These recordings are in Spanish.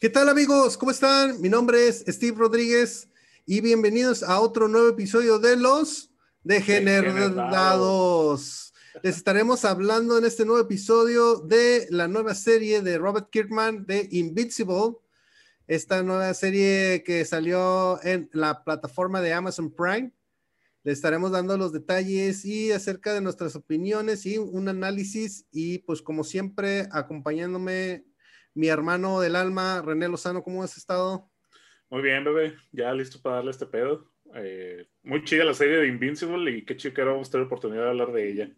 ¿Qué tal amigos? ¿Cómo están? Mi nombre es Steve Rodríguez y bienvenidos a otro nuevo episodio de Los Degenerados. Les estaremos hablando en este nuevo episodio de la nueva serie de Robert Kirkman de Invincible, esta nueva serie que salió en la plataforma de Amazon Prime. Le estaremos dando los detalles y acerca de nuestras opiniones y un análisis y pues como siempre acompañándome mi hermano del alma, René Lozano, ¿cómo has estado? Muy bien, bebé, ya listo para darle este pedo. Eh, muy chida la serie de Invincible y qué chido que ahora vamos a tener oportunidad de hablar de ella.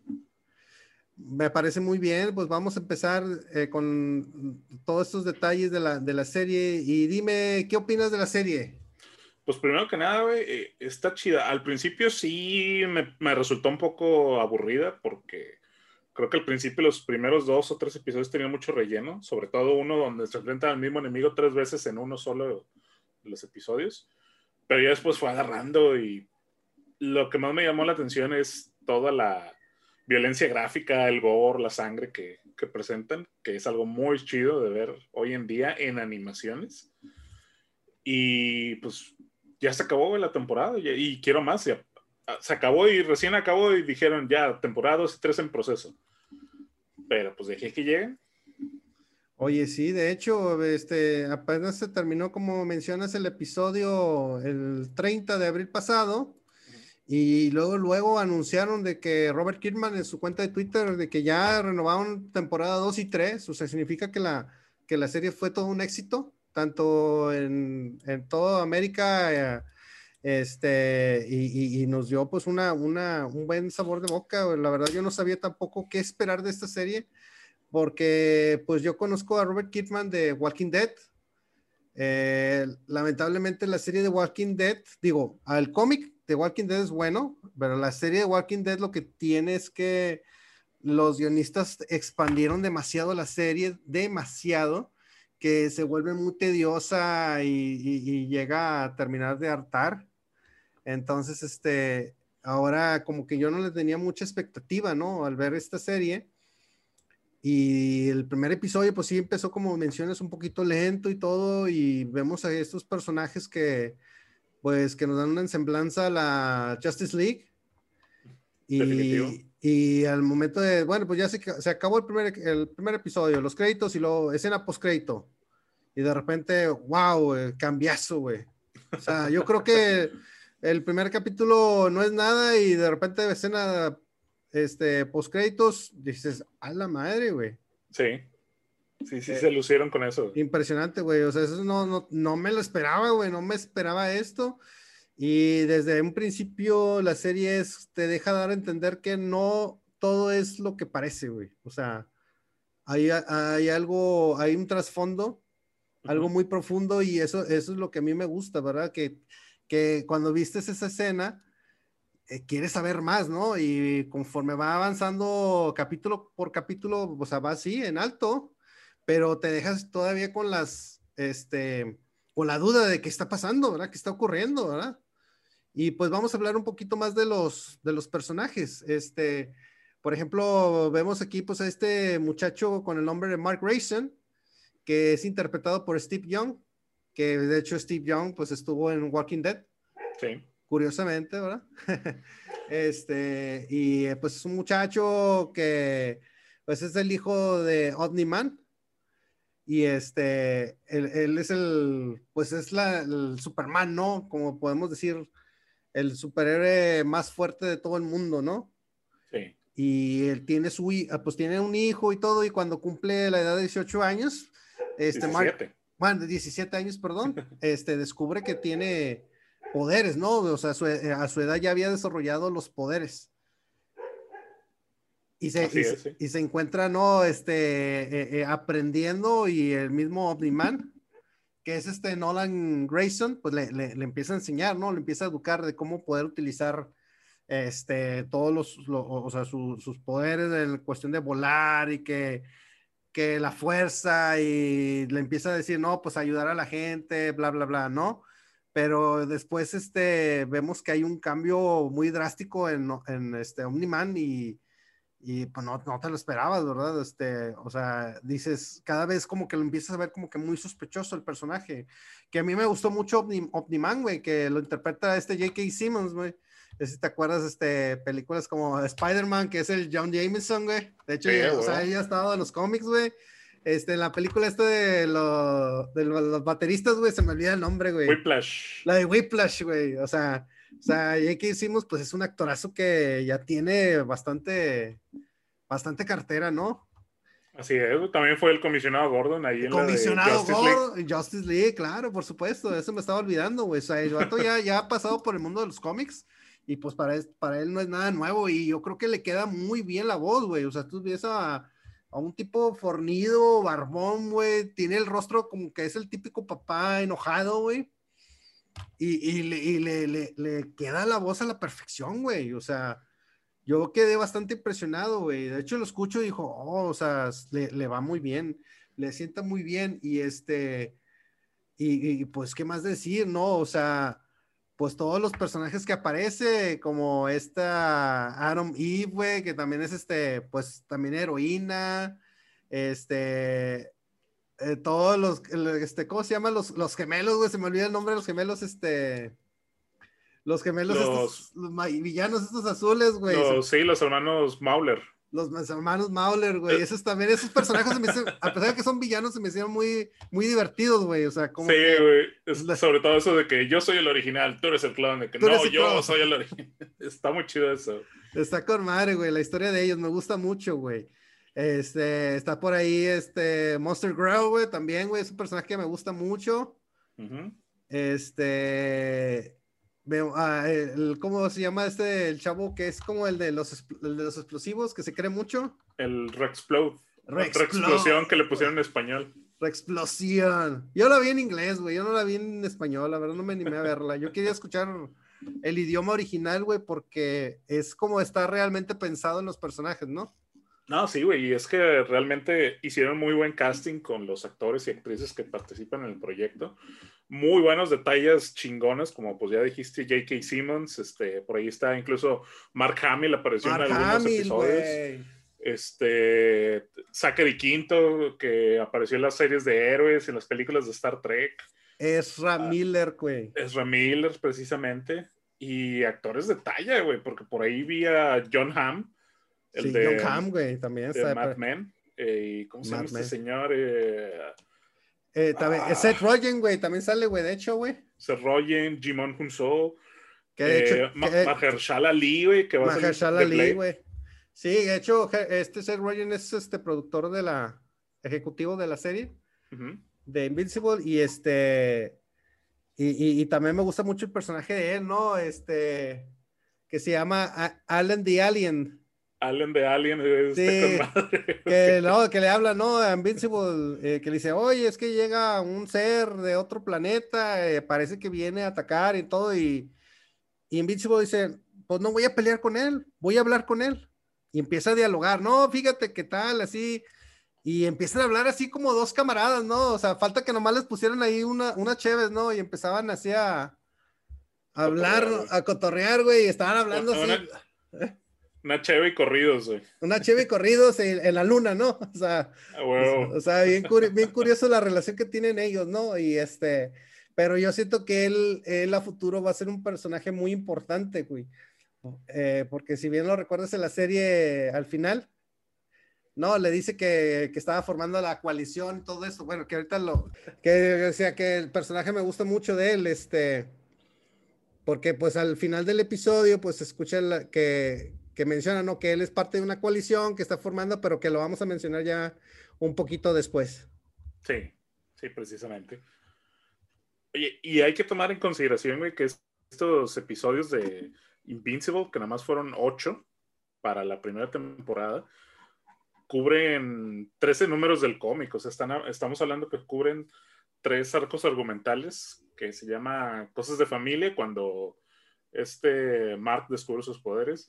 Me parece muy bien, pues vamos a empezar eh, con todos estos detalles de la, de la serie y dime, ¿qué opinas de la serie? Pues primero que nada, güey, eh, está chida. Al principio sí me, me, resultó un poco aburrida porque creo que al principio los primeros dos o tres episodios tenían mucho relleno, sobre todo uno donde se enfrentan al mismo enemigo tres veces en uno solo de los episodios. Pero ya después fue agarrando y lo que más me llamó la atención es toda la violencia gráfica, el gore, la sangre que, que presentan, que es algo muy chido de ver hoy en día en animaciones. Y pues ya se acabó la temporada y, y quiero más. Ya, se acabó y recién acabó y dijeron ya, temporada 2 y 3 en proceso. Pero pues dejé que lleguen. Oye, sí, de hecho, este, apenas se terminó, como mencionas, el episodio el 30 de abril pasado. Y luego, luego anunciaron de que Robert Kirkman en su cuenta de Twitter de que ya renovaron temporada 2 y 3. O sea, significa que la, que la serie fue todo un éxito tanto en, en toda América, eh, este, y, y, nos dio pues una, una, un buen sabor de boca. La verdad yo no sabía tampoco qué esperar de esta serie, porque pues yo conozco a Robert Kirkman de Walking Dead. Eh, lamentablemente la serie de Walking Dead, digo, el cómic de Walking Dead es bueno, pero la serie de Walking Dead lo que tiene es que los guionistas expandieron demasiado la serie, demasiado que se vuelve muy tediosa y, y, y, llega a terminar de hartar. Entonces, este, ahora como que yo no le tenía mucha expectativa, ¿no? Al ver esta serie. Y el primer episodio, pues sí empezó como mencionas un poquito lento y todo, y vemos a estos personajes que, pues, que nos dan una semblanza a la Justice League. Y, y, al momento de, bueno, pues ya se, se, acabó el primer, el primer episodio, los créditos y luego escena post crédito. Y de repente, wow, cambiazo, güey. O sea, yo creo que el primer capítulo no es nada y de repente escena este, post créditos, dices, a la madre, güey. Sí. Sí, sí, eh, se lucieron con eso. Impresionante, güey. O sea, eso no, no, no me lo esperaba, güey. No me esperaba esto. Y desde un principio la serie es, te deja dar a entender que no todo es lo que parece, güey. O sea, hay, hay algo, hay un trasfondo, algo muy profundo y eso, eso es lo que a mí me gusta, ¿verdad? Que, que cuando vistes esa escena, eh, quieres saber más, ¿no? Y conforme va avanzando capítulo por capítulo, o sea, va así, en alto, pero te dejas todavía con las, este, con la duda de qué está pasando, ¿verdad? ¿Qué está ocurriendo, ¿verdad? Y pues vamos a hablar un poquito más de los, de los personajes. Este, por ejemplo, vemos aquí pues a este muchacho con el nombre de Mark Grayson, que es interpretado por Steve Young, que de hecho Steve Young pues estuvo en Walking Dead. Sí. Curiosamente, ¿verdad? este, y pues es un muchacho que pues es el hijo de Omni-Man. Y este, él, él, es el, pues es la, el Superman, ¿no? Como podemos decir, el superhéroe más fuerte de todo el mundo, ¿no? Sí. Y él tiene su, pues tiene un hijo y todo, y cuando cumple la edad de 18 años, este, 17. Mark, bueno, 17 años, perdón, este, descubre que tiene poderes, ¿no? O sea, su, a su edad ya había desarrollado los poderes. Y se, y, es, sí. y se, encuentra, ¿no? Este, eh, eh, aprendiendo y el mismo Omni-Man, que es este Nolan Grayson, pues le, le, empieza a enseñar, ¿no? Le empieza a educar de cómo poder utilizar este, todos los, lo, o sea, su, sus poderes en cuestión de volar y que, que la fuerza y le empieza a decir, no, pues ayudar a la gente, bla, bla, bla, ¿no? Pero después este, vemos que hay un cambio muy drástico en, en este Omni-Man y, y pues no, no te lo esperabas, ¿verdad? Este, o sea, dices, cada vez como que lo empiezas a ver como que muy sospechoso el personaje, que a mí me gustó mucho Omniman, güey, que lo interpreta este J.K. Simmons, güey. Si te acuerdas, este, películas como Spider-Man, que es el John Jameson, güey. De hecho, o sea, ella ha estado en los cómics, güey. Este, la película esta de, de los bateristas, güey, se me olvida el nombre, güey. Whiplash. La de Whiplash, güey. O sea, o sea, J.K. hicimos, pues es un actorazo que ya tiene bastante, bastante cartera, ¿no? Así es, también fue el comisionado Gordon ahí en comisionado la de Justice Gordon, League. Justice League, claro, por supuesto, eso me estaba olvidando, güey. O sea, el vato ya, ya ha pasado por el mundo de los cómics y pues para, para él no es nada nuevo y yo creo que le queda muy bien la voz, güey. O sea, tú ves a, a un tipo fornido, barbón, güey, tiene el rostro como que es el típico papá enojado, güey y, le, queda la voz a la perfección, güey. O sea, yo quedé bastante impresionado, güey. De hecho, lo escucho y dijo, oh, o sea, le, va muy bien, le sienta muy bien. Y este, y, pues, ¿qué más decir, no? O sea, pues todos los personajes que aparece, como esta Adam Eve, güey, que también es este, pues también heroína, este, eh, todos los, este, ¿cómo se llaman? Los, los gemelos, güey, se me olvida el nombre de los gemelos, este, los gemelos, los, estos, villanos estos azules, güey. sí, los hermanos Mauler. Los hermanos Mauler, güey. Eh. Esos también, esos personajes, se me a pesar de que son villanos, se me hicieron muy, muy divertidos, güey. O sea, como. Sí, güey. Sobre todo eso de que yo soy el original, tú eres el clon, de que no, yo soy el original. Está muy chido eso. Está con madre, güey. La historia de ellos me gusta mucho, güey. Este, está por ahí este Monster Grow, güey, también, güey, es un personaje que me gusta mucho. Este, veo, ah, el, ¿cómo se llama este, el chavo que es como el de los, de los explosivos, que se cree mucho? El Rexplode. Rexplosión que le pusieron en español. Rexplosión. Yo la vi en inglés, güey, yo no la vi en español, la verdad no me animé a verla. Yo quería escuchar el idioma original, güey, porque es como está realmente pensado en los personajes, ¿no? No, sí, güey, y es que realmente hicieron muy buen casting con los actores y actrices que participan en el proyecto. Muy buenos detalles chingones, como pues ya dijiste, J.K. Simmons, este, por ahí está incluso Mark Hamill apareció en algunos episodios. Este, Zachary Quinto, que apareció en las series de héroes, en las películas de Star Trek. Ezra ah, Miller, güey. Ezra Miller, precisamente. Y actores de talla, güey, porque por ahí vi a John Hamm el sí, de, John Hamm, güey, también está. Mad Men. Eh, ¿Cómo se llama este señor? Eh, eh, también, ah, Seth Rogen, güey, también sale, güey, de hecho, güey. Seth Rogen, Jimon Hunso. Que de hecho. Mahershala Ali, güey, que va a ser. Ali, güey. Sí, de hecho, este Seth Rogen es este productor de la. ejecutivo de la serie. De Invincible. Y este. Y, y, y, también me gusta mucho el personaje de él, ¿no? Este. Que se llama Alan the Alien. Alien de Alien sí, que, no, que le habla, ¿no? A Invincible, eh, que le dice, oye, es que llega un ser de otro planeta, eh, parece que viene a atacar y todo, y, y, Invincible dice, pues no voy a pelear con él, voy a hablar con él. Y empieza a dialogar, no, fíjate qué tal, así, y empiezan a hablar así como dos camaradas, ¿no? O sea, falta que nomás les pusieran ahí una, una chéves, ¿no? Y empezaban así a, hablar, a cotorrear, güey, y estaban hablando así. Una cheve y corridos, güey. Una cheve y corridos en, la luna, ¿no? O sea, o, sea bien, bien curioso la relación que tienen ellos, ¿no? Y este, pero yo siento que él, él a futuro va a ser un personaje muy importante, güey. Eh, porque si bien lo recuerdas en la serie al final, no, le dice que, que, estaba formando la coalición y todo eso. Bueno, que ahorita lo, que decía que el personaje me gusta mucho de él, este, porque pues al final del episodio, pues escucha la, que, que menciona, ¿no? Que él es parte de una coalición que está formando, pero que lo vamos a mencionar ya un poquito después. Sí, sí, precisamente. Oye, y hay que tomar en consideración, güey, que estos episodios de Invincible, que nada más fueron ocho para la primera temporada, cubren 13 números del cómic. O sea, están, estamos hablando que cubren tres arcos argumentales que se llama Cosas de Familia, cuando este Mark descubre sus poderes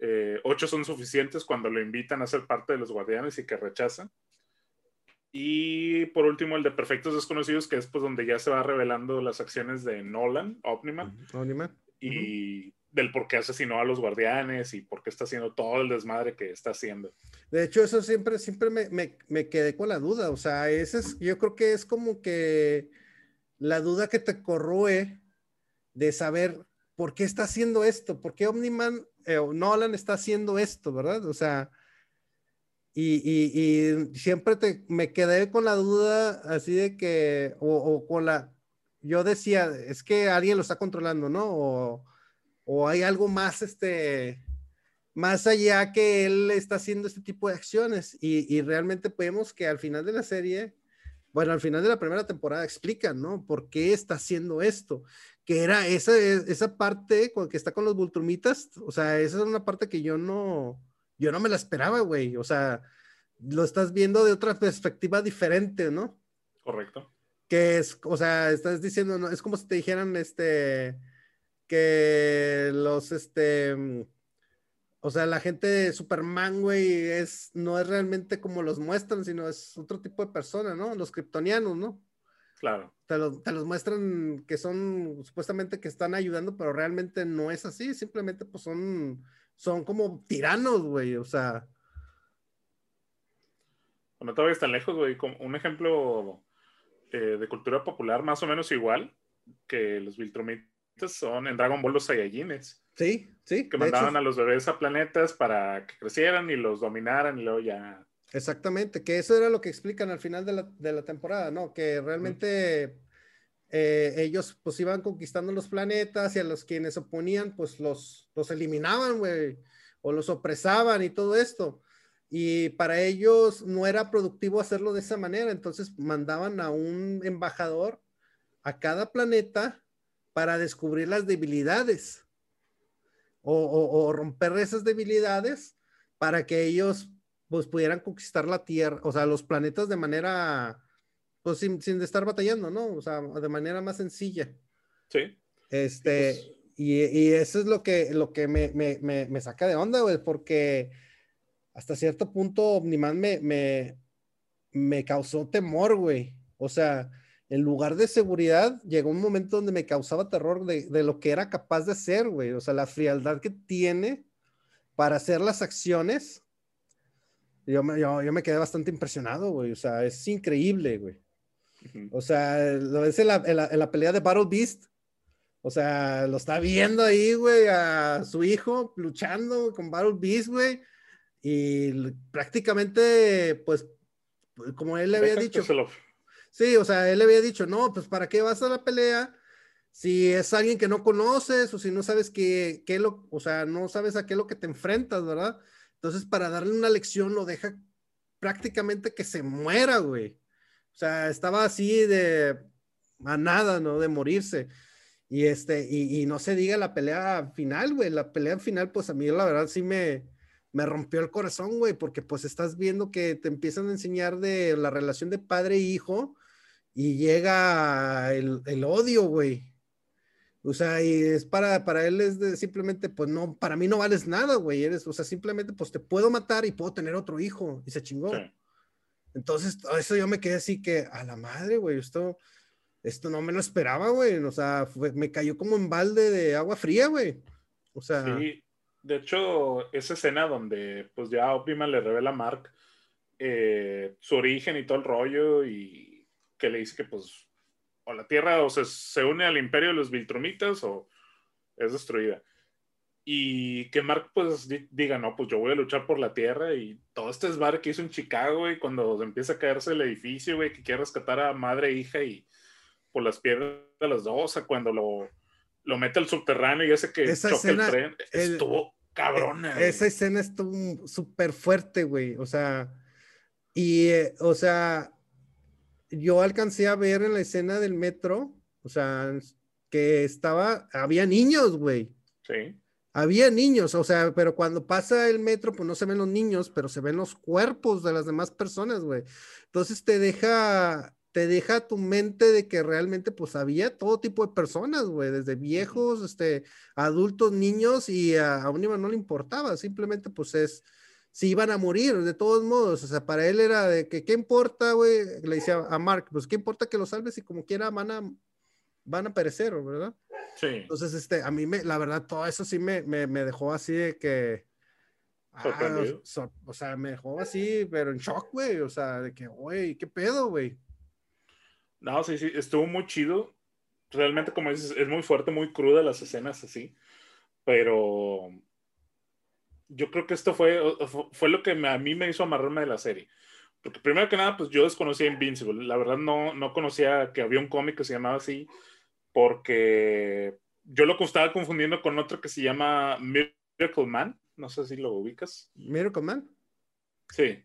eh, ocho son suficientes cuando lo invitan a ser parte de los guardianes y que rechazan. Y por último, el de Perfectos Desconocidos, que es pues donde ya se va revelando las acciones de Nolan, Omniman. Y del por qué asesinó a los guardianes y por qué está haciendo todo el desmadre que está haciendo. De hecho, eso siempre, siempre me, me, me quedé con la duda. O sea, ese es, yo creo que es como que la duda que te corroe de saber por qué está haciendo esto, por qué Omniman eh, Nolan está haciendo esto, ¿verdad? O sea, y, y, y, siempre te, me quedé con la duda así de que, o, o, con la, yo decía, es que alguien lo está controlando, ¿no? O, o hay algo más, este, más allá que él está haciendo este tipo de acciones y, y, realmente podemos que al final de la serie, bueno, al final de la primera temporada explican, ¿no? ¿Por qué está haciendo esto? Que era esa, esa parte que está con los Bultrumitas, o sea, esa es una parte que yo no, yo no me la esperaba, güey, o sea, lo estás viendo de otra perspectiva diferente, ¿no? Correcto. Que es, o sea, estás diciendo, ¿no? es como si te dijeran, este, que los, este, mm, o sea, la gente de Superman, güey, es, no es realmente como los muestran, sino es otro tipo de persona, ¿no? Los kryptonianos, ¿no? Claro. Te, lo, te, los muestran que son supuestamente que están ayudando, pero realmente no es así, simplemente pues son, son como tiranos, güey, o sea. No todavía están lejos, güey. Un ejemplo eh, de cultura popular más o menos igual que los Viltromitas son en Dragon Ball los Saiyajines. Sí, sí. Que mandaban a los bebés a planetas para que crecieran y los dominaran y luego ya. Exactamente, que eso era lo que explican al final de la, de la temporada, ¿no? Que realmente eh, ellos pues iban conquistando los planetas y a los quienes oponían pues los, los eliminaban, güey, o los opresaban y todo esto. Y para ellos no era productivo hacerlo de esa manera, entonces mandaban a un embajador a cada planeta para descubrir las debilidades o, o, o, romper esas debilidades para que ellos pues pudieran conquistar la Tierra, o sea, los planetas de manera, pues sin, sin estar batallando, ¿no? O sea, de manera más sencilla. Sí. Este, pues... y, y, eso es lo que, lo que me, me, me, me saca de onda, güey, porque hasta cierto punto Omniman me, me, me causó temor, güey. O sea, en lugar de seguridad, llegó un momento donde me causaba terror de, de lo que era capaz de hacer, güey. O sea, la frialdad que tiene para hacer las acciones. Yo me, yo, yo me quedé bastante impresionado, güey. O sea, es increíble, güey. Uh -huh. O sea, lo ves en la, en, la, en la, pelea de Battle Beast. O sea, lo está viendo ahí, güey, a su hijo luchando con Battle Beast, güey. Y prácticamente, pues, como él le había dicho. Sí, o sea, él le había dicho, no, pues ¿para qué vas a la pelea? Si es alguien que no conoces o si no sabes qué, qué lo, o sea, no sabes a qué es lo que te enfrentas, ¿verdad? Entonces, para darle una lección, lo deja prácticamente que se muera, güey. O sea, estaba así de a nada, ¿no? De morirse. Y este, y, no se diga la pelea final, güey. La pelea final, pues a mí la verdad sí me, me rompió el corazón, güey, porque pues estás viendo que te empiezan a enseñar de la relación de padre e hijo y llega el, el odio, güey. O sea, y es para, para él es de, simplemente, pues no, para mí no vales nada, güey. Eres, o sea, simplemente, pues te puedo matar y puedo tener otro hijo. Y se chingó. Sí. Entonces, eso yo me quedé así que, a la madre, güey, esto, esto no me lo esperaba, güey. O sea, fue, me cayó como en balde de agua fría, güey. O sea. Sí, de hecho, esa escena donde, pues ya Optima le revela a Mark eh, su origen y todo el rollo y que le dice que pues o la Tierra o se, se une al imperio de los Viltrumitas o es destruida. Y que Mark pues diga, no, pues yo voy a luchar por la Tierra y todo este esbar que hizo en Chicago, y cuando empieza a caerse el edificio, güey, que quiere rescatar a madre e hija y por las piedras de los dos, o sea, cuando lo, lo mete al subterráneo y hace que esa choque escena, el tren, estuvo cabrona. Esa güey. escena estuvo súper fuerte, güey, o sea, y, eh, o sea, yo alcancé a ver en la escena del metro, o sea, que estaba, había niños, güey. Sí. Había niños, o sea, pero cuando pasa el metro, pues no se ven los niños, pero se ven los cuerpos de las demás personas, güey. Entonces te deja, te deja tu mente de que realmente, pues había todo tipo de personas, güey, desde viejos, este, adultos, niños, y a, a un no le importaba, simplemente, pues es, si iban a morir, de todos modos, o sea, para él era de que, ¿qué importa, güey? Le decía a Mark, pues, ¿qué importa que los salves y como quiera van a, van a perecer, ¿verdad? Sí. Entonces, este, a mí me, la verdad, todo eso sí me, me, me dejó así de que. ah, so- o sea, me dejó así, pero en shock, güey. O sea, de que, güey, ¿qué pedo, güey? No, sí, sí, estuvo muy chido. Realmente, como dices, es muy fuerte, muy cruda las escenas así. Pero yo creo que esto fue, fue- lo que me- a mí me hizo amarrarme de la serie. Porque primero que nada, pues yo desconocía Invincible. La verdad no, no conocía que había un cómic que se llamaba así, porque yo lo estaba confundiendo con otro que se llama Miracle Man. No sé si lo ubicas. Miracle Man. Sí,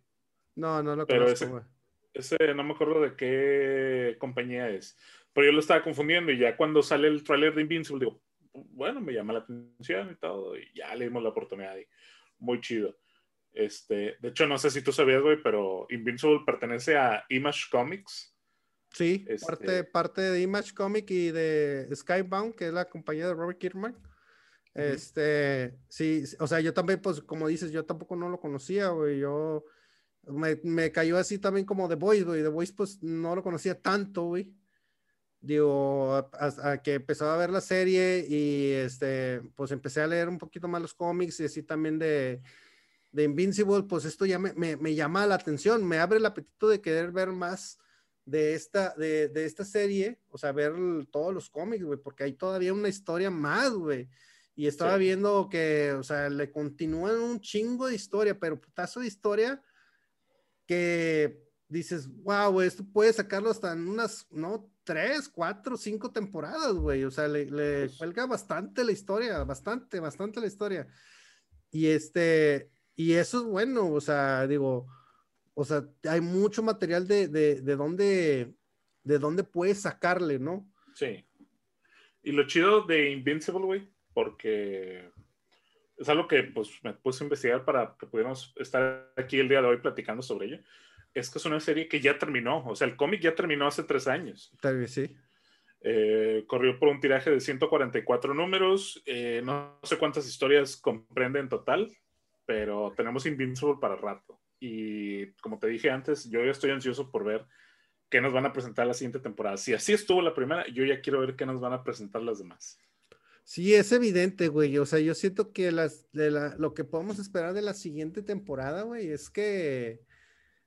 No, no lo Pero conozco, ese- ese no me acuerdo de qué compañía es. Pero yo lo estaba confundiendo y ya cuando sale el tráiler de Invincible, digo, bueno, me llama la atención y todo, y ya le dimos la oportunidad y muy chido. Este, de hecho, no sé si tú sabías, güey, pero Invincible pertenece a Image Comics. Sí, Este- parte, parte de Image Comic y de Skybound, que es la compañía de Robert Kirkman. Este, sí, sí, o sea, yo también, pues, como dices, yo tampoco no lo conocía, güey. Yo me, me cayó así también como The Voice, güey. The Voice, pues, no lo conocía tanto, güey. Digo, a, a- a que empezó a ver la serie y este, pues empecé a leer un poquito más los cómics y así también de, de Invincible, pues esto ya me, me, me llama la atención, me abre el apetito de querer ver más de esta, de, de esta serie, o sea, ver el- todos los cómics, güey, porque hay todavía una historia más, güey. Y estaba Sí. viendo que, o sea, le continúan un chingo de historia, pero putazo de historia que dices, wow, güey, esto puede sacarlo hasta en unas, no, tres, cuatro, cinco temporadas, güey. O sea, le, le Pues- cuelga bastante la historia, bastante, bastante la historia. Y este, y eso es bueno, o sea, digo, o sea, hay mucho material de, de, de dónde, de dónde puedes sacarle, ¿no? Sí. Y lo chido de Invincible, güey, porque es algo que pues me puse a investigar para que pudiéramos estar aquí el día de hoy platicando sobre ello. Es que es una serie que ya terminó, o sea, el cómic ya terminó hace tres años. Tal vez sí. Eh, corrió por un tiraje de 144 números, eh, no sé cuántas historias comprende en total, pero tenemos Invincible para rato. Y como te dije antes, yo ya estoy ansioso por ver qué nos van a presentar la siguiente temporada. Si así estuvo la primera, yo ya quiero ver qué nos van a presentar las demás. Sí, es evidente, güey. O sea, yo siento que las, de la, lo que podemos esperar de la siguiente temporada, güey, es que,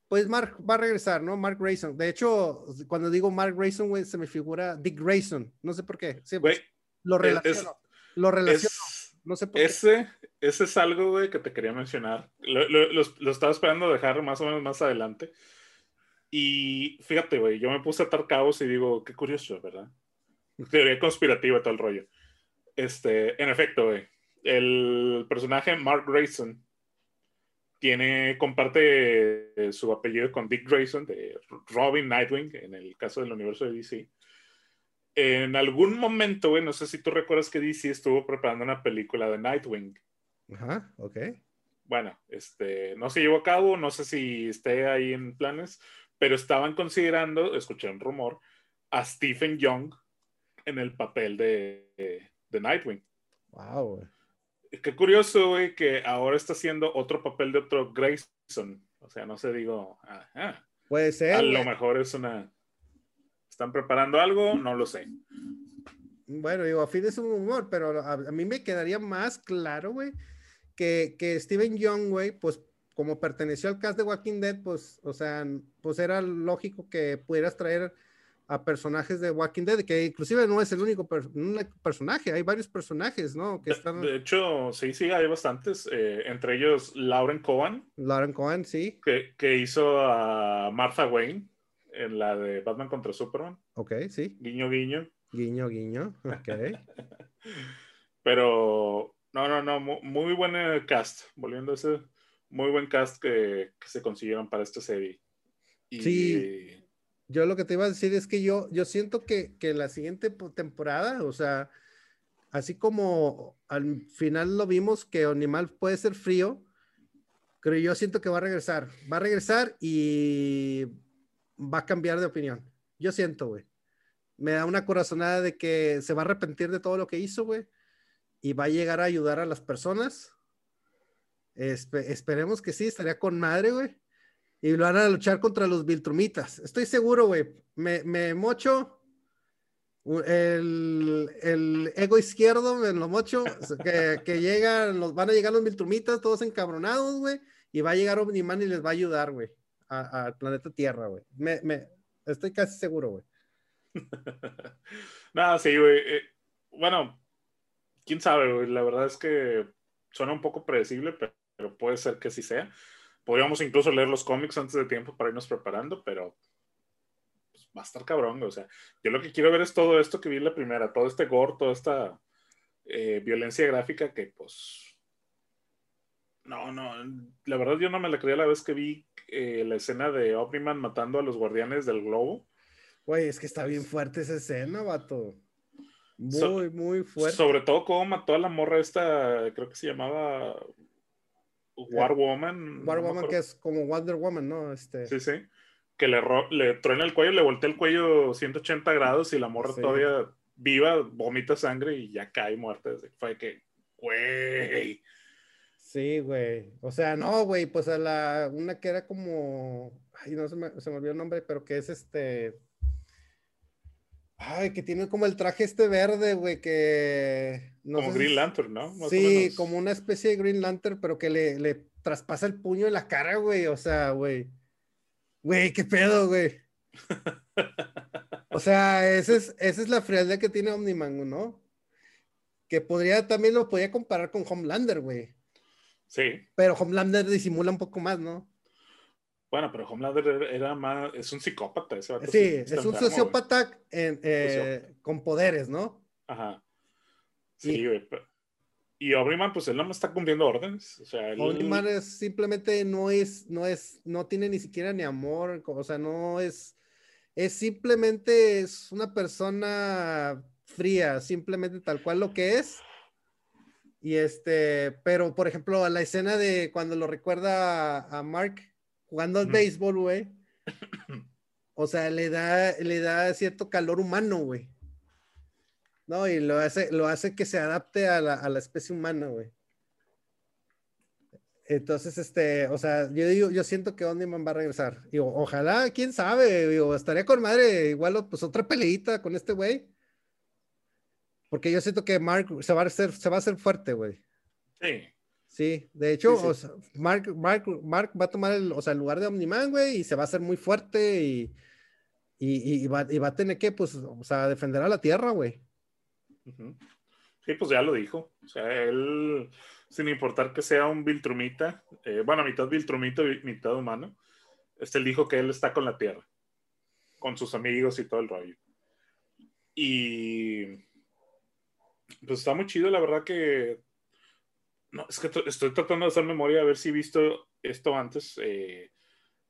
pues Mark va a regresar, ¿no? Mark Grayson. De hecho, cuando digo Mark Grayson, güey, se me figura Dick Grayson. No sé por qué. Siempre Güey, lo es- relaciono. lo relaciono. es, no sé por qué. ese, ese es algo, güey, que te quería mencionar. Lo, lo- lo- lo estaba esperando dejar más o menos más adelante. Y fíjate, güey, yo me puse a atar cabos y digo, qué curioso, ¿verdad? Teoría conspirativa, todo el rollo. Este, en efecto, güey, el personaje Mark Grayson tiene, comparte eh, su apellido con Dick Grayson de Robin Nightwing, en el caso del universo de DC. En algún momento, güey, no sé si tú recuerdas que DC estuvo preparando una película de Nightwing. Ajá, ok. Bueno, este, no se llevó a cabo, no sé si esté ahí en planes, pero estaban considerando, escuché un rumor, a Stephen Young en el papel de, de, de Nightwing. Wow, güey. Qué curioso, güey, que ahora está haciendo otro papel de otro Grayson. O sea, no sé, digo, ajá, Puede ser. a lo mejor es una... ¿Están preparando algo? No lo sé. Bueno, digo, a fin es un humor, pero a, a mí me quedaría más claro, güey, que, que Steven Young, güey, pues como perteneció al cast de Walking Dead, pues, o sea, pues era lógico que pudieras traer a personajes de Walking Dead, que inclusive no es el único per- personaje, hay varios personajes, ¿no? Que De, están, de hecho, sí, sí, hay bastantes. eh, entre ellos, Lauren Cohen, Lauren Cohen, sí, que, que hizo a Martha Wayne en la de Batman contra Superman. ok, sí, Guiño, guiño. guiño, guiño, ok. Pero, no, no, no, mu- muy, buen eh, cast. Volviendo a ese, muy buen cast que, que se consiguieron para esta serie. Y, Sí. Yo lo que te iba a decir es que yo, yo siento que, que la siguiente po- temporada, o sea, así como al final lo vimos que Animal puede ser frío, pero yo siento que va a regresar. Va a regresar y va a cambiar de opinión. Yo siento, güey. Me da una corazonada de que se va a arrepentir de todo lo que hizo, güey. Y va a llegar a ayudar a las personas. Espe- esperemos que sí, estaría con madre, güey. Y lo van a luchar contra los Viltrumitas. Estoy seguro, güey. Me, me mocho El, ego izquierdo en los mochos, que, llegan, los, van a llegar los Miltrumitas todos encabronados, güey, y va a llegar Omniman y les va a ayudar, güey, al planeta Tierra, güey. Me, me, estoy casi seguro, güey. Nada, sí, güey. Eh, bueno, quién sabe, güey. La verdad es que suena un poco predecible, pero, pero puede ser que sí sea. Podríamos incluso leer los cómics antes de tiempo para irnos preparando, pero pues, va a estar cabrón, o sea, yo lo que quiero ver es todo esto que vi en la primera, todo este gore, toda esta eh, violencia gráfica que pues... No, no, la verdad yo no me la creía la vez que vi eh, la escena de Omniman matando a los guardianes del globo. Güey, es que está bien fuerte esa escena, vato. Muy, muy fuerte. Sobre todo cómo mató a la morra esta, creo que se llamaba War Woman. War Woman, que es como Wonder Woman, ¿no? Este... Sí, sí. Que le, le truena el cuello, le voltea el cuello 180 grados y la morra todavía viva, vomita sangre y ya cae muerta. Fue que, güey. Sí, güey. O sea, no, güey, pues a la, una que era como, ay, no se me, se me olvidó el nombre, pero que es este, Ay, que tiene como el traje este verde, güey, que... como Green Lantern, ¿no? sí, como una especie de Green Lantern, pero que le, le traspasa el puño en la cara, güey. O sea, güey. Güey, qué pedo, güey. o sea, esa es, esa es la frialdad que tiene Omniman, ¿no? Que podría, también lo podría comparar con Homelander, güey. Sí. Pero Homelander disimula un poco más, ¿no? Bueno, pero Homelander era más, es un psicópata ese Sí, es un sociópata eh, con poderes, ¿no? Ajá. Sí, güey. Y, Obriman, pues él no está cumpliendo órdenes. O sea, él... es simplemente no es, no es, no tiene ni siquiera ni amor, o sea, no es, es simplemente es una persona fría, simplemente tal cual lo que es. Y este, pero por ejemplo, la escena de cuando lo recuerda a Mark jugando al béisbol, güey. O sea, le da, le da cierto calor humano, güey. No, y lo hace, lo hace que se adapte a la, a la especie humana, güey. Entonces, este, o sea, yo digo, yo siento que Omniman va a regresar. Y ojalá, quién sabe, digo, estaría con madre, igual, pues otra peleita con este güey. Porque yo siento que Mark se va a hacer, se va a hacer fuerte, güey. Sí. Sí, de hecho, Mark, Mark, va a tomar el, o sea, el lugar de Omniman, güey, y se va a hacer muy fuerte y, y, va, y, va, a tener que, pues, o sea, defender a la Tierra, güey. Sí, pues ya lo dijo. O sea, él, sin importar que sea un Viltrumita, eh, bueno, mitad Viltrumita, mitad humano, este, él dijo que él está con la Tierra, con sus amigos y todo el rollo. Y pues está muy chido, la verdad que no, es que estoy tratando de hacer memoria a ver si he visto esto antes eh,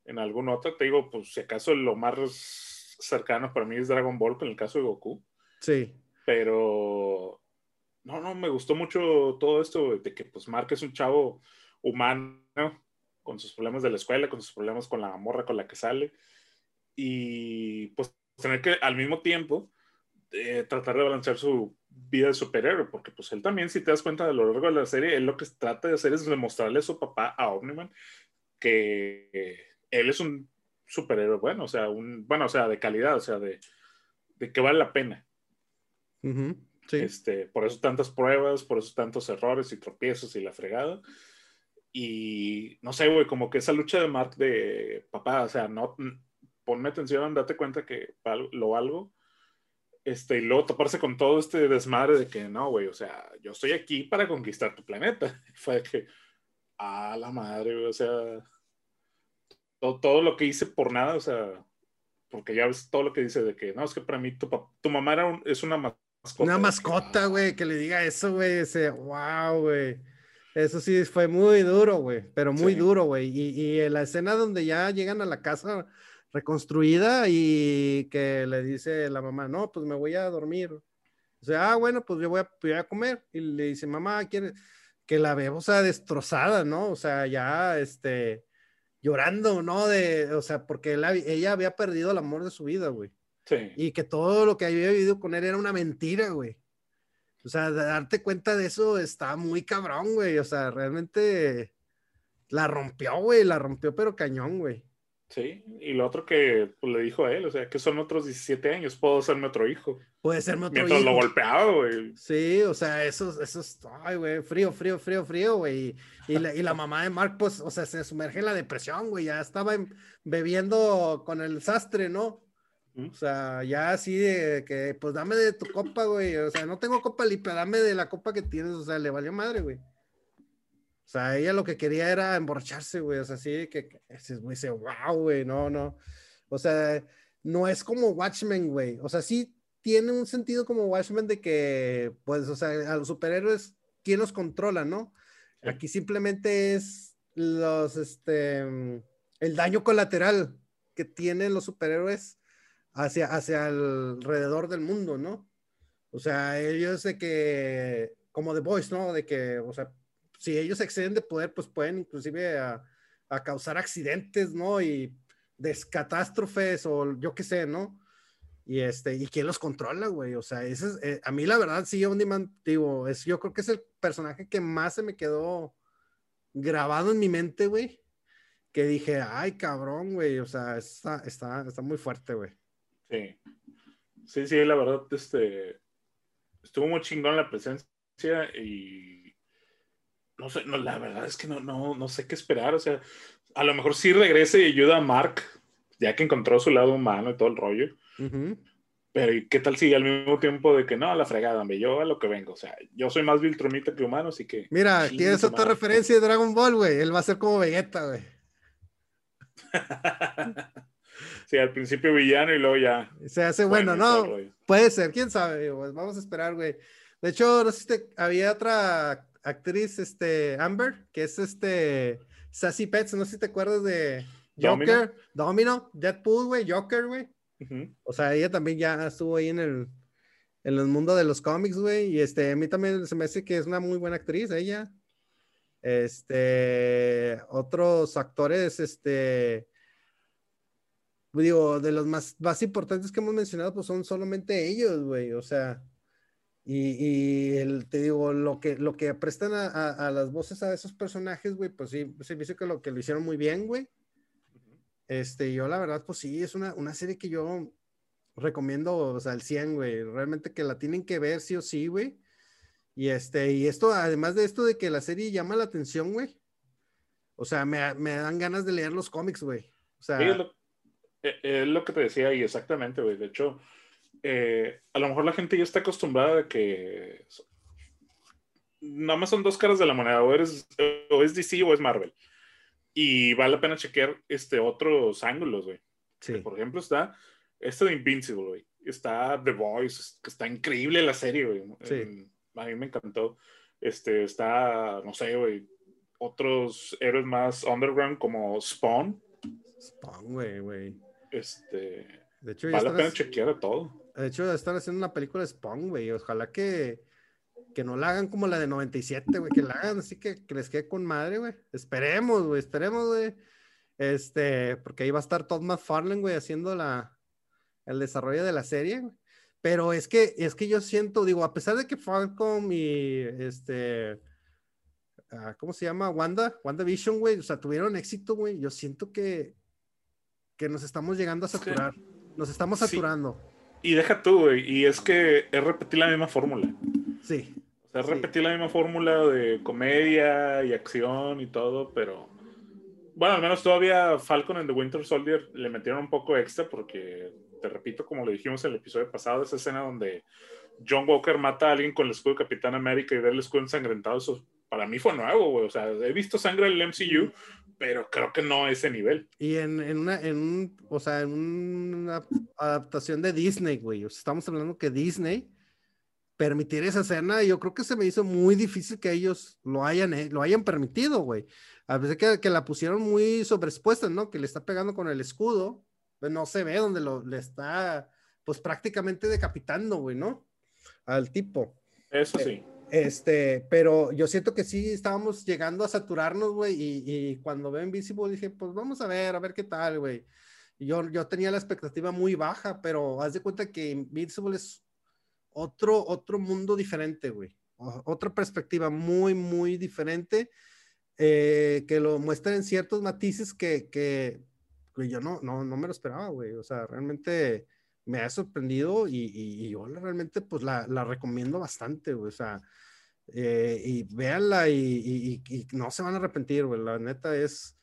en algún otro. Te digo, pues si acaso lo más cercano para mí es Dragon Ball con el caso de Goku. Sí. Pero no, no, me gustó mucho todo esto de que pues Mark es un chavo humano con sus problemas de la escuela, con sus problemas con la morra con la que sale. Y pues tener que al mismo tiempo eh, tratar de balancear su vida de superhéroe, porque pues él también, si te das cuenta de lo largo de la serie, él lo que trata de hacer es demostrarle a su papá, a Omniman, que él es un superhéroe bueno, o sea, un, bueno, o sea, de calidad, o sea, de, de que vale la pena. Este, por eso tantas pruebas, por eso tantos errores y tropiezos y la fregada. Y no sé, güey, como que esa lucha de Mark de papá, o sea, no, ponme atención, date cuenta que lo valgo este, y luego toparse con todo este desmadre de que no, güey, o sea, yo estoy aquí para conquistar tu planeta. Fue que, a la madre, o sea, todo, lo que hice por nada, o sea, porque ya ves todo lo que dice de que, no, es que para mí tu, tu mamá era es una mascota. Una mascota, güey, que le diga eso, güey, ese, wow, güey. Eso sí fue muy duro, güey, pero muy duro, güey. Y, y en la escena donde ya llegan a la casa reconstruida y que le dice la mamá, no, pues me voy a dormir. O sea, ah, bueno, pues yo voy a, a comer. Y le dice, mamá, ¿quiere? Que la ve, o sea, destrozada, ¿no? O sea, ya, este, llorando, ¿no? De, o sea, porque ella había perdido el amor de su vida, güey. Sí. Y que todo lo que había vivido con él era una mentira, güey. O sea, darte cuenta de eso está muy cabrón, güey. O sea, realmente la rompió, güey, la rompió, pero cañón, güey. Sí, y lo otro que pues, le dijo a él, o sea, que son otros 17 años, puedo serme otro hijo. Puede serme otro Mientras lo golpeaba, güey. Sí, o sea, eso, eso es, ay, güey, frío, frío, frío, frío, güey. Y, la, y la mamá de Mark, pues, o sea, se sumerge en la depresión, güey, ya estaba bebiendo con el sastre, ¿no? O sea, ya así de que, pues dame de tu copa, güey. O sea, no tengo copa limpia, dame de la copa que tienes. O sea, le valió madre, güey. O sea, ella lo que quería era emborracharse, güey. O sea, así que ese güey dice, wow, güey, no, no. O sea, no es como Watchmen, güey. O sea, sí tiene un sentido como Watchmen de que, pues, o sea, a los superhéroes, ¿quién los controla, no? Aquí simplemente es los, este, el daño colateral que tienen los superhéroes hacia, hacia alrededor del mundo, ¿no? O sea, ellos de que, como The Voice, ¿no? De que, o sea, si ellos exceden de poder, pues pueden inclusive a, causar accidentes, ¿no? Y descatástrofes o yo qué sé, ¿no? Y este, ¿y quién los controla, güey? O sea, ese es, eh, a mí la verdad, sí, On Demand, digo, es, yo creo que es el personaje que más se me quedó grabado en mi mente, güey. Que dije, ay, cabrón, güey, o sea, está, está, está muy fuerte, güey. Sí. Sí, sí, la verdad, este, estuvo muy chingón la presencia y no sé, no, la verdad es que no, no, no sé qué esperar. O sea, a lo mejor sí regrese y ayuda a Mark, ya que encontró su lado humano y todo el rollo. Pero ¿y qué tal si al mismo tiempo de que no, a la fregada, me yo a lo que vengo? O sea, yo soy más Viltrumita que humano, así que. Mira, tienes otra referencia de Dragon Ball, güey. Él va a ser como Vegeta, güey. sí, al principio villano y luego ya. Se hace bueno, ¿no? Puede ser, quién sabe, Vamos a esperar, güey. De hecho, no sé si había otra actriz, este, Amber, que es este, Sassy Pets, no sé si te acuerdas de Joker, Domino, Deadpool, güey, Joker, güey. O sea, ella también ya estuvo ahí en el, en el mundo de los cómics, güey, y este, a mí también se me hace que es una muy buena actriz, ella. Este, otros actores, este, digo, de los más, más importantes que hemos mencionado, pues son solamente ellos, güey, o sea, y, el, te digo, lo que, lo que prestan a, las voces a esos personajes, güey, pues sí, se me dice que lo que lo hicieron muy bien, güey. Este, yo la verdad, pues sí, es una, una serie que yo recomiendo, o sea, al 100, güey. Realmente que la tienen que ver sí o sí, güey. Y este, y esto, además de esto de que la serie llama la atención, güey. O sea, me, me dan ganas de leer los cómics, güey. O sea. es, lo, e, es lo que te decía y exactamente, güey. De hecho, eh, a lo mejor la gente ya está acostumbrada a que nada más son dos caras de la moneda, o, eres, o es DC o es Marvel. Y vale la pena chequear este, otros ángulos, güey. Por ejemplo, está este de Invincible, güey. Está The Voice, que está increíble la serie, güey. a mí me encantó. Este, está, no sé, güey, otros héroes más underground como Spawn. Spawn, güey, güey. Este, de hecho, vale la pena chequear todo. De hecho, están haciendo una película de Spawn, güey. Ojalá que, que no la hagan como la de 97, güey. Que la hagan así que, que les quede con madre, güey. Esperemos, güey. Esperemos, güey. Este, porque ahí va a estar Todd McFarlane, güey, haciendo la, el desarrollo de la serie, güey. Pero es que, es que yo siento, digo, a pesar de que Falcon y este, ah, ¿cómo se llama? Wanda, WandaVision, güey, o sea, tuvieron éxito, güey. Yo siento que, que nos estamos llegando a saturar. Nos estamos saturando. Y deja tú, güey. Y es que es repetir la misma fórmula. Sí. O sea, es repetir la misma fórmula de comedia y acción y todo, pero. Bueno, al menos todavía Falcon en The Winter Soldier le metieron un poco extra porque, te repito, como le dijimos en el episodio pasado, esa escena donde John Walker mata a alguien con el escudo de Capitán América y ve el escudo ensangrentado, para mí fue nuevo, güey. O sea, he visto sangre en el MCU, pero creo que no a ese nivel. Y en, en una, en un, o sea, en una adaptación de Disney, güey. O sea, estamos hablando que Disney permitir esa escena, yo creo que se me hizo muy difícil que ellos lo hayan, eh, lo hayan permitido, güey. A veces que, que, la pusieron muy sobreexpuesta, ¿no? Que le está pegando con el escudo, pues no se ve donde lo, le está, pues prácticamente decapitando, güey, ¿no? Al tipo. Eso sí. Este, pero yo siento que sí estábamos llegando a saturarnos, güey, y, cuando veo Invisible dije, pues vamos a ver, a ver qué tal, güey. Yo, yo tenía la expectativa muy baja, pero haz de cuenta que Invisible es otro, otro mundo diferente, güey. Otra perspectiva muy, muy diferente, eh, que lo muestra en ciertos matices que, que, yo no, no, no me lo esperaba, güey. O sea, realmente me ha sorprendido y, y, yo realmente pues la, la recomiendo bastante, güey. O sea, eh, y véanla y, y, no se van a arrepentir, güey. La neta es,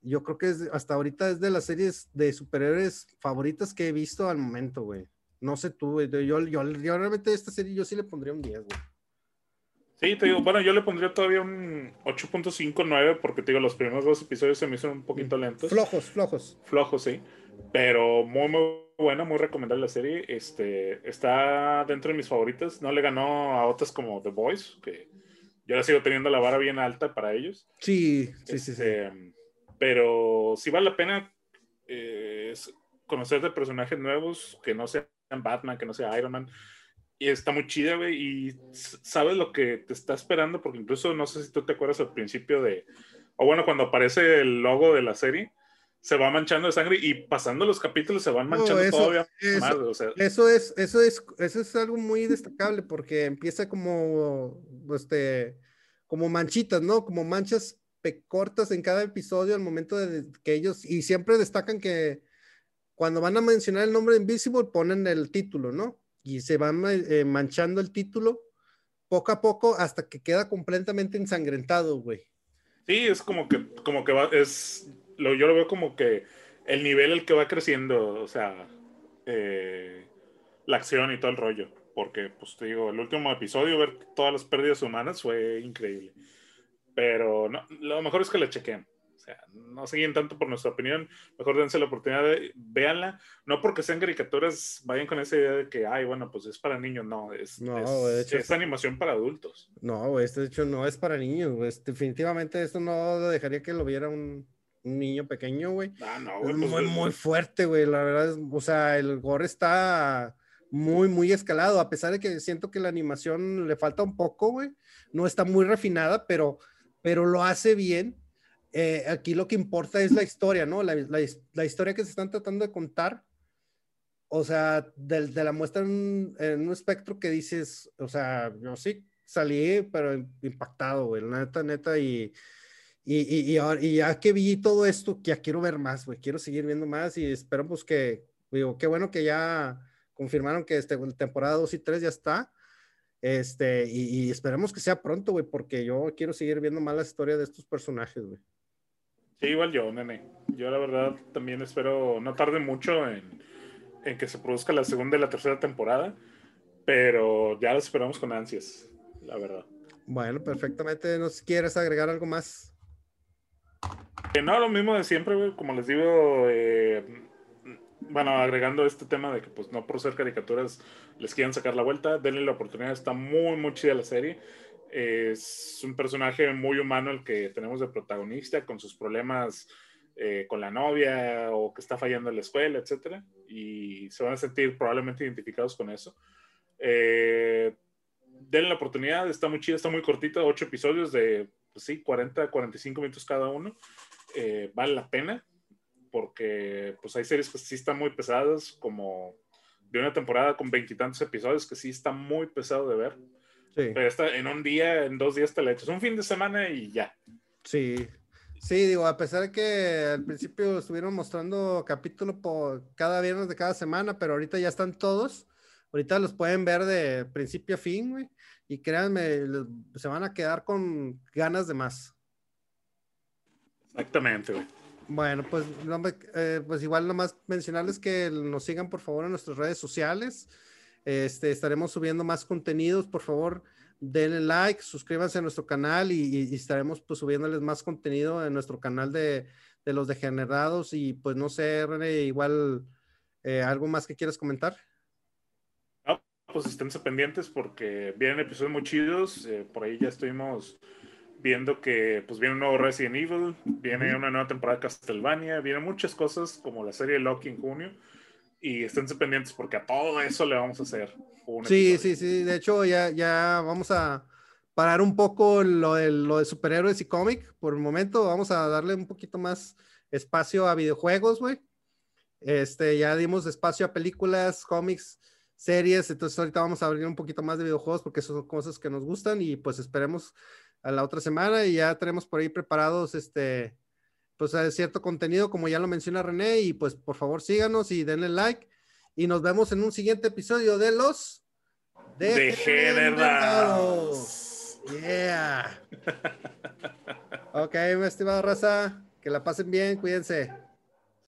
yo creo que es, hasta ahorita es de las series de superhéroes favoritas que he visto al momento, güey. No sé tú, güey. Yo, yo, yo, realmente esta serie yo sí le pondría un 10, güey. Sí, te digo, bueno, yo le pondría todavía un 8.59 porque te digo, los primeros dos episodios se me hicieron un poquito mm. lentos. Flojos, flojos. Flojos, sí. Pero muy, muy buena, muy recomendable la serie. Este, está dentro de mis favoritas. No le ganó a otras como The Boys, que yo la sigo teniendo la vara bien alta para ellos. Sí, sí, sí, sí. Este, pero sí vale la pena eh, conocer de personajes nuevos que no sean Batman, que no sea Iron Man y está muy chida, güey, y sabes lo que te está esperando, porque incluso no sé si tú te acuerdas al principio de, o bueno, cuando aparece el logo de la serie, se va manchando de sangre y pasando los capítulos se van manchando todavía más. O sea. Eso es, eso es, eso es algo muy destacable porque empieza como, este, como manchitas, ¿no? Como manchas cortas en cada episodio al momento de que ellos, y siempre destacan que cuando van a mencionar el nombre de Invisible ponen el título, ¿no? y se va eh, manchando el título poco a poco hasta que queda completamente ensangrentado, güey. Sí, es como que, como que va, es, lo, yo lo veo como que el nivel el que va creciendo, o sea, eh, la acción y todo el rollo, porque, pues te digo, el último episodio, ver todas las pérdidas humanas fue increíble, pero no, lo mejor es que le chequen. No siguen tanto por nuestra opinión, mejor dense la oportunidad de véanla, no porque sean caricaturas, vayan con esa idea de que, ay, bueno, pues es para niños, no, es, es, animación para adultos. No, este de hecho no es para niños, definitivamente esto no dejaría que lo viera un, niño pequeño, güey. Ah, no, es muy, pues, muy fuerte, güey, la verdad, es, o sea, el gore está muy, muy escalado, a pesar de que siento que la animación le falta un poco, güey, no está muy refinada, pero, pero lo hace bien eh, aquí lo que importa es la historia, ¿no? La, la, historia que se están tratando de contar, o sea, de, de la muestra en, un espectro que dices, o sea, yo sí salí, pero impactado, güey, neta, neta, y, y, y, y, ya que vi todo esto, ya quiero ver más, güey, quiero seguir viendo más y espero pues que, digo, qué bueno que ya confirmaron que este, temporada 2 y 3 ya está. Este, y, y esperemos que sea pronto, güey, porque yo quiero seguir viendo más la historia de estos personajes, güey. Sí, igual yo, nene. Yo la verdad también espero, no tarde mucho en, que se produzca la segunda y la tercera temporada, pero ya lo esperamos con ansias, la verdad. Bueno, perfectamente. ¿Nos quieres agregar algo más? Que no, lo mismo de siempre, Como les digo, eh, bueno, agregando este tema de que pues no por ser caricaturas les quieran sacar la vuelta, denle la oportunidad, está muy, muy chida la serie es un personaje muy humano el que tenemos de protagonista, con sus problemas eh, con la novia o que está fallando en la escuela, etc. Y se van a sentir probablemente identificados con eso. Eh, denle la oportunidad, está muy chida, está muy cortita, ocho episodios de, pues sí, 40, 45 minutos cada uno. Eh, vale la pena, porque pues hay series que sí están muy pesadas, como de una temporada con veintitantos episodios, que sí está muy pesado de ver. Pero esta, en un día, en dos días te la echas. Un fin de semana y ya. Sí. Sí, digo, a pesar de que al principio estuvieron mostrando capítulo por cada viernes de cada semana, pero ahorita ya están todos. Ahorita los pueden ver de principio a fin, güey. Y créanme, se van a quedar con ganas de más. Exactamente, güey. Bueno, pues, eh, pues igual nomás mencionarles que nos sigan por favor en nuestras redes sociales. Este, estaremos subiendo más contenidos, por favor, denle like, suscríbanse a nuestro canal y, estaremos pues subiéndoles más contenido en nuestro canal de, los degenerados y pues no sé, René, igual eh, algo más que quieras comentar. Pues esténse pendientes porque vienen episodios muy chidos, eh, por ahí ya estuvimos viendo que pues viene un nuevo Resident Evil, viene una nueva temporada de Castlevania, vienen muchas cosas como la serie Loki en junio y esténse pendientes porque a todo eso le vamos a hacer. sí, sí, sí. De hecho, ya, ya vamos a parar un poco lo de, lo de superhéroes y cómic. Por el momento, vamos a darle un poquito más espacio a videojuegos, güey. Este, ya dimos espacio a películas, cómics, series. Entonces, ahorita vamos a abrir un poquito más de videojuegos porque son cosas que nos gustan y pues esperemos a la otra semana y ya tenemos por ahí preparados este pues cierto contenido, como ya lo menciona René, y pues por favor síganos y denle like. Y nos vemos en un siguiente episodio de los Degenerados. Yeah. ok, mi estimado raza, que la pasen bien, cuídense.